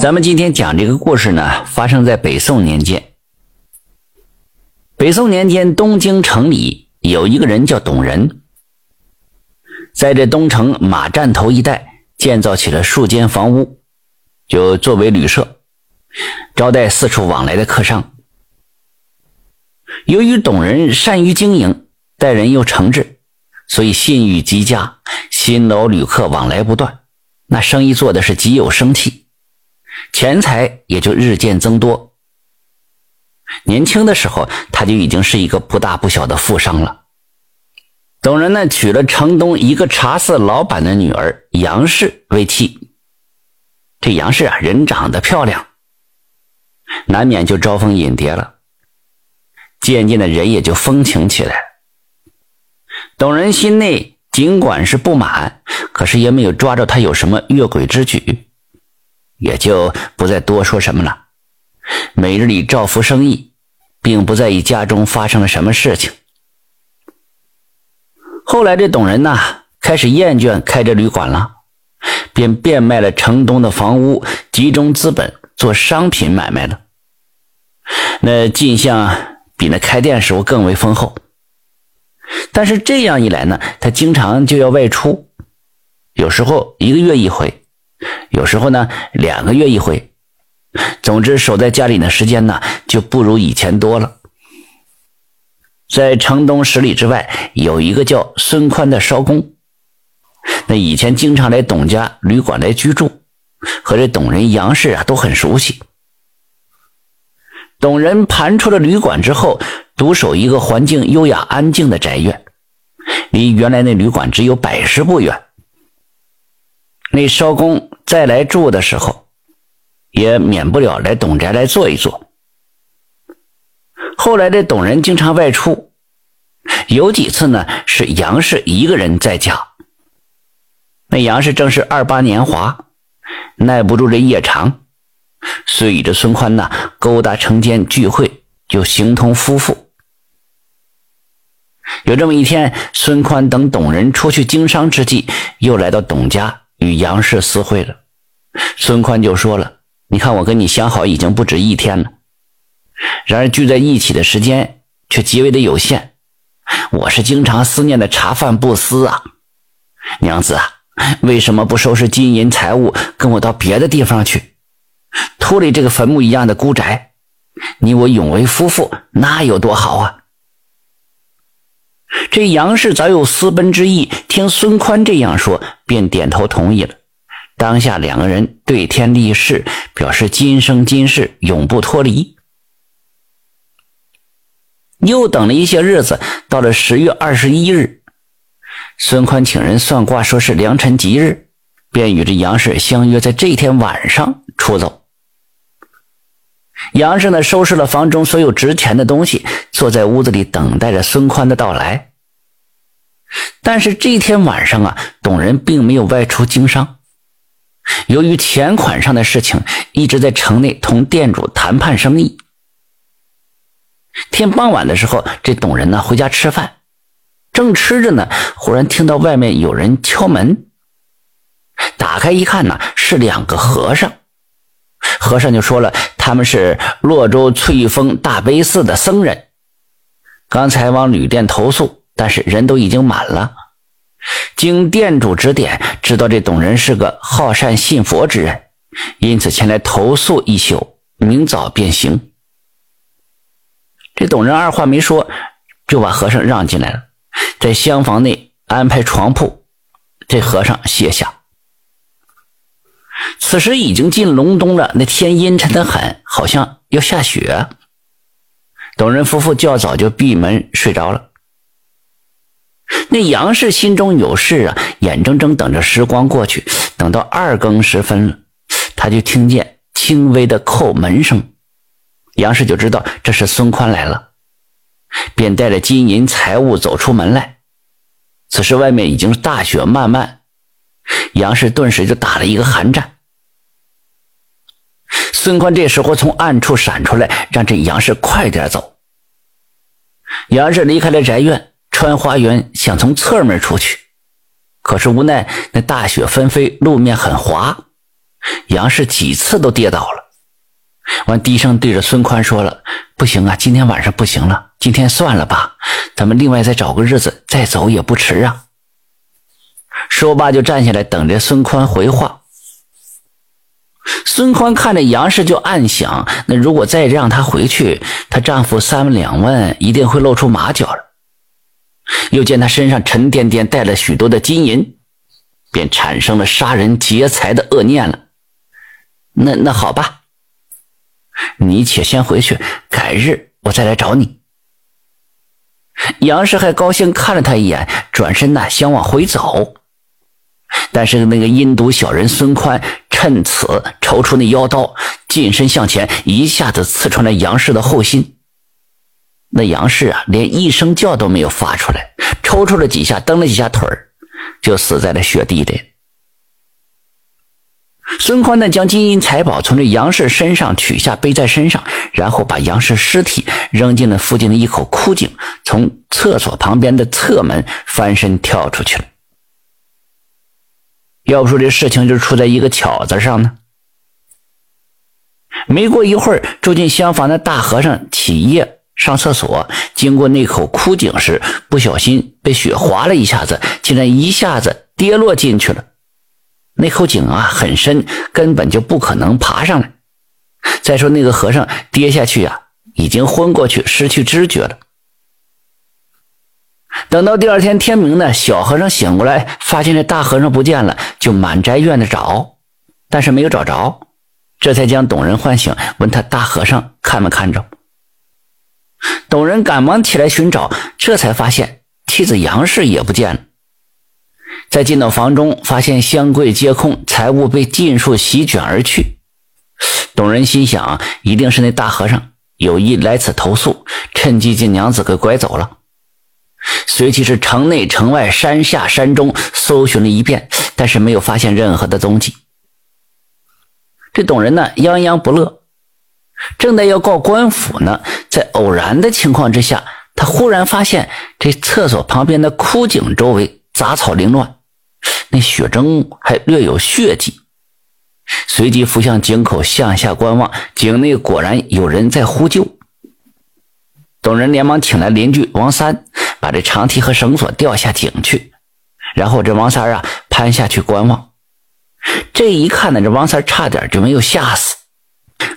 咱们今天讲这个故事呢，发生在北宋年间。北宋年间，东京城里有一个人叫董仁，在这东城马站头一带建造起了数间房屋，就作为旅社，招待四处往来的客商。由于董仁善于经营，待人又诚挚，所以信誉极佳，新老旅客往来不断，那生意做的是极有生气。钱财也就日渐增多。年轻的时候，他就已经是一个不大不小的富商了。董仁呢，娶了城东一个茶肆老板的女儿杨氏为妻。这杨氏啊，人长得漂亮，难免就招蜂引蝶了。渐渐的，人也就风情起来。董仁心内尽管是不满，可是也没有抓着他有什么越轨之举。也就不再多说什么了，每日里照拂生意，并不在意家中发生了什么事情。后来这董仁呐，开始厌倦开着旅馆了，便变卖了城东的房屋，集中资本做商品买卖了。那进项比那开店时候更为丰厚。但是这样一来呢，他经常就要外出，有时候一个月一回。有时候呢，两个月一回。总之，守在家里的时间呢，就不如以前多了。在城东十里之外，有一个叫孙宽的艄公，那以前经常来董家旅馆来居住，和这董人杨氏啊都很熟悉。董人盘出了旅馆之后，独守一个环境优雅安静的宅院，离原来那旅馆只有百十步远。那艄公再来住的时候，也免不了来董宅来坐一坐。后来这董人经常外出，有几次呢是杨氏一个人在家。那杨氏正是二八年华，耐不住这夜长，遂与这孙宽呐勾搭成奸聚会，就形同夫妇。有这么一天，孙宽等董人出去经商之际，又来到董家。与杨氏私会了，孙宽就说了：“你看，我跟你相好已经不止一天了，然而聚在一起的时间却极为的有限。我是经常思念的茶饭不思啊，娘子啊，为什么不收拾金银财物，跟我到别的地方去，脱离这个坟墓一样的孤宅？你我永为夫妇，那有多好啊？”这杨氏早有私奔之意，听孙宽这样说，便点头同意了。当下两个人对天立誓，表示今生今世永不脱离。又等了一些日子，到了十月二十一日，孙宽请人算卦，说是良辰吉日，便与这杨氏相约在这天晚上出走。杨氏呢，收拾了房中所有值钱的东西，坐在屋子里等待着孙宽的到来。但是这天晚上啊，董仁并没有外出经商，由于钱款上的事情，一直在城内同店主谈判生意。天傍晚的时候，这董仁呢回家吃饭，正吃着呢，忽然听到外面有人敲门。打开一看呢，是两个和尚。和尚就说了，他们是洛州翠峰大悲寺的僧人，刚才往旅店投宿。但是人都已经满了，经店主指点，知道这董仁是个好善信佛之人，因此前来投宿一宿，明早便行。这董仁二话没说，就把和尚让进来了，在厢房内安排床铺，这和尚歇下。此时已经进隆冬了，那天阴沉的很，好像要下雪。董仁夫妇较早就闭门睡着了。那杨氏心中有事啊，眼睁睁等着时光过去。等到二更时分了，他就听见轻微的叩门声。杨氏就知道这是孙宽来了，便带着金银财物走出门来。此时外面已经大雪漫漫，杨氏顿时就打了一个寒战。孙宽这时候从暗处闪出来，让这杨氏快点走。杨氏离开了宅院。穿花园，想从侧门出去，可是无奈那大雪纷飞，路面很滑，杨氏几次都跌倒了。完，低声对着孙宽说了：“不行啊，今天晚上不行了，今天算了吧，咱们另外再找个日子再走也不迟啊。”说罢就站起来等着孙宽回话。孙宽看着杨氏就暗想：那如果再让她回去，她丈夫三两问一定会露出马脚了。又见她身上沉甸甸带了许多的金银，便产生了杀人劫财的恶念了。那那好吧。你且先回去，改日我再来找你。杨氏还高兴看了他一眼，转身呢想往回走，但是那个阴毒小人孙宽趁此抽出那腰刀，近身向前，一下子刺穿了杨氏的后心。那杨氏啊，连一声叫都没有发出来，抽搐了几下，蹬了几下腿，就死在了雪地里。孙宽呢，将金银财宝从这杨氏身上取下，背在身上，然后把杨氏尸体扔进了附近的一口枯井，从厕所旁边的侧门翻身跳出去了。要不说这事情就出在一个巧字上呢。没过一会儿，住进厢房的大和尚起夜上厕所，经过那口枯井时，不小心被雪滑了一下子，竟然一下子跌落进去了。那口井啊很深，根本就不可能爬上来。再说那个和尚跌下去呀，已经昏过去，失去知觉了。等到第二天天明呢，小和尚醒过来，发现这大和尚不见了，就满宅院的找，但是没有找着，这才将董仁唤醒，问他大和尚看没看着。董仁赶忙起来寻找，这才发现妻子杨氏也不见了。在进到房中，发现箱柜皆空，财物被尽数席卷而去。董仁心想，一定是那大和尚有意来此投宿，趁机将娘子给拐走了。随即是城内城外、山下山中搜寻了一遍，但是没有发现任何的踪迹。这董仁呢，泱泱不乐，正在要告官府呢，在偶然的情况之下，他忽然发现这厕所旁边的枯井周围杂草凌乱。那血蒸还略有血迹，随即扶向井口向下观望，井内果然有人在呼救。董仁连忙请来邻居王三，把这长梯和绳索吊下井去，然后这王三啊攀下去观望。这一看呢，这王三差点就没有吓死，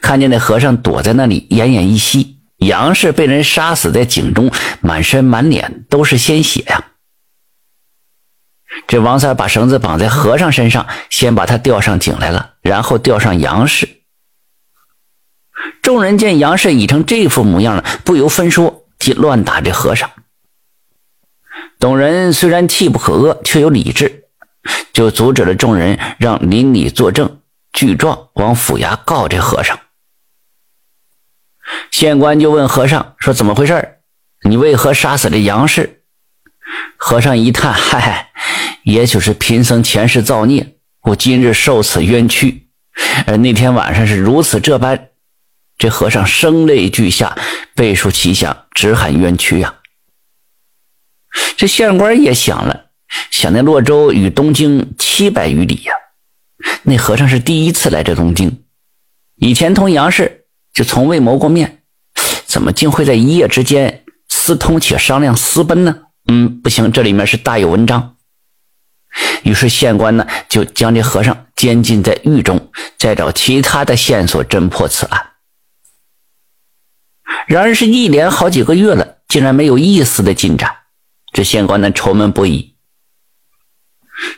看见那和尚躲在那里奄奄一息，杨氏被人杀死在井中，满身满脸都是鲜血呀。这王三把绳子绑在和尚身上，先把他吊上井来了，然后吊上杨氏。众人见杨氏已成这副模样了，不由分说，即乱打这和尚。董仁虽然气不可遏，却有理智，就阻止了众人，让邻里作证，具状往府衙告这和尚。县官就问和尚说：“怎么回事？你为何杀死了杨氏？”和尚一叹：“嗨。”也许是贫僧前世造孽，我今日受此冤屈。而那天晚上是如此这般，这和尚声泪俱下，背书奇想，直喊冤屈呀。这县官也想了，想那洛州与东京七百余里呀，那和尚是第一次来这东京，以前同杨氏就从未谋过面，怎么竟会在一夜之间私通且商量私奔呢？嗯，不行，这里面是大有文章。于是县官呢，就将这和尚监禁在狱中，再找其他的线索侦破此案。然而是一连好几个月了，竟然没有一丝的进展，这县官呢愁闷不已。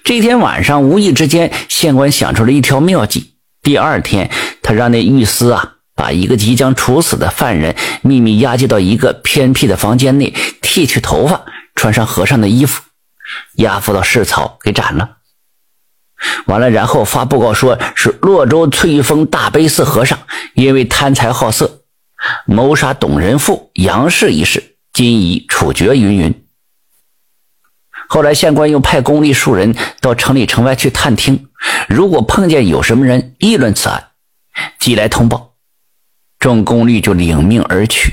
这天晚上，无意之间，县官想出了一条妙计。第二天，他让那狱司啊，把一个即将处死的犯人秘密押解到一个偏僻的房间内，剃去头发，穿上和尚的衣服。押赴到市草给斩了，完了，然后发布告说是洛州翠峰大悲寺和尚因为贪财好色，谋杀董仁富杨氏一事，今已处决。云云。后来县官又派公吏数人到城里城外去探听，如果碰见有什么人议论此案，即来通报，众公吏就领命而去。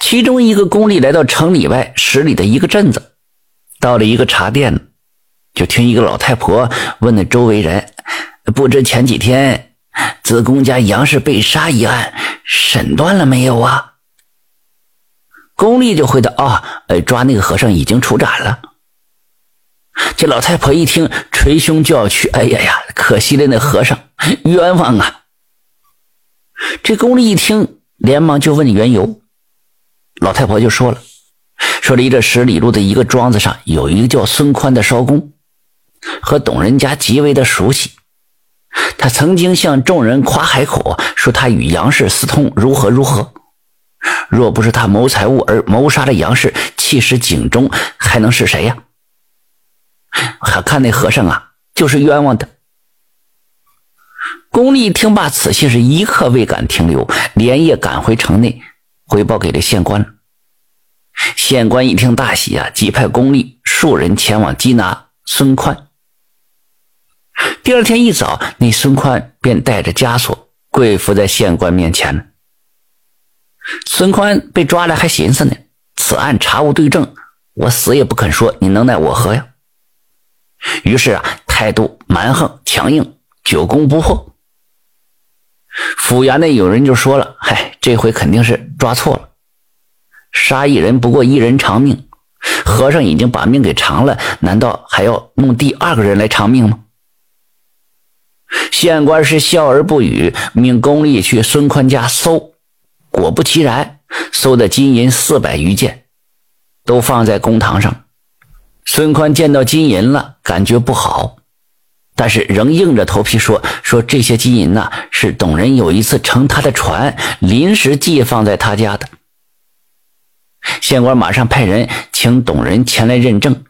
其中一个公吏来到城里外十里的一个镇子，到了一个茶店，就听一个老太婆问那周围人：“不知前几天子贡家杨氏被杀一案审断了没有啊？”宫丽就回答：“啊，抓那个和尚已经处斩了。”这老太婆一听，捶胸就要去：“哎呀呀，可惜了那和尚，冤枉啊！”这宫丽一听，连忙就问缘由。老太婆就说了：“说离这十里路的一个庄子上，有一个叫孙宽的艄公，和董人家极为的熟悉。他曾经向众人夸海口，说他与杨氏私通，如何如何。若不是他谋财物而谋杀了杨氏，弃尸井中，还能是谁呀？还看那和尚啊，就是冤枉的。”宫丽听罢此信，是一刻未敢停留，连夜赶回城内。回报给了县官，县官一听大喜啊，即派宫吏数人前往缉拿孙宽。第二天一早，那孙宽便带着枷锁跪伏在县官面前。孙宽被抓来还寻思呢，此案查无对证，我死也不肯说，你能奈我何呀？于是啊，态度蛮横强硬，久攻不破。府衙内有人就说了：“嗨，这回肯定是抓错了。杀一人不过一人偿命，和尚已经把命给偿了，难道还要弄第二个人来偿命吗？”县官是笑而不语，命宫吏去孙宽家搜。果不其然，搜的金银四百余件，都放在公堂上。孙宽见到金银了，感觉不好。但是仍硬着头皮说：“说这些金银呐，是董仁有一次乘他的船临时寄放在他家的。”县官马上派人请董仁前来认证。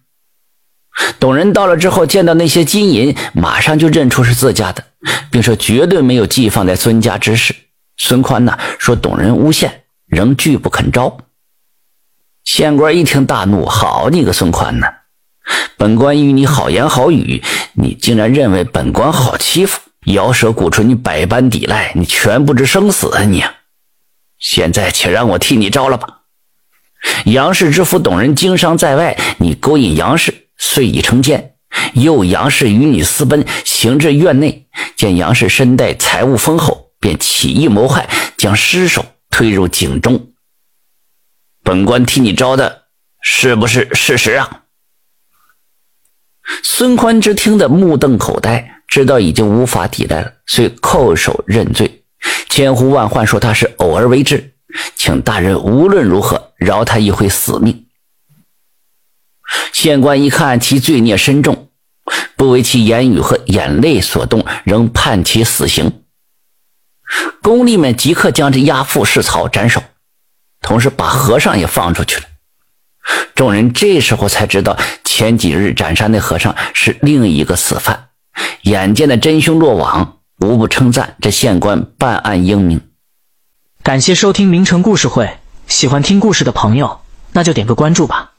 董人到了之后，见到那些金银，马上就认出是自家的，并说绝对没有寄放在孙家之事。孙宽呢说：“董人诬陷，仍拒不肯招。”县官一听大怒：“好你个孙宽呐！”本官与你好言好语，你竟然认为本官好欺负，咬舌鼓唇，你百般抵赖，你全不知生死啊你！现在且让我替你招了吧。杨氏之夫董人经商在外，你勾引杨氏，遂已成奸，诱杨氏与你私奔，行至院内，见杨氏身带财物丰厚，便起意谋害，将尸首推入井中。本官替你招的，是不是事实啊？孙宽之听得目瞪口呆，知道已经无法抵赖了，遂叩首认罪，千呼万唤说他是偶而为之，请大人无论如何饶他一回死命。县官一看其罪孽深重，不为其言语和眼泪所动，仍判其死刑。宫吏们即刻将这押赴市曹斩首，同时把和尚也放出去了。众人这时候才知道。前几日斩杀那和尚是另一个死犯，眼见的真凶落网，无不称赞这县官办案英明。感谢收听名城故事会，喜欢听故事的朋友，那就点个关注吧。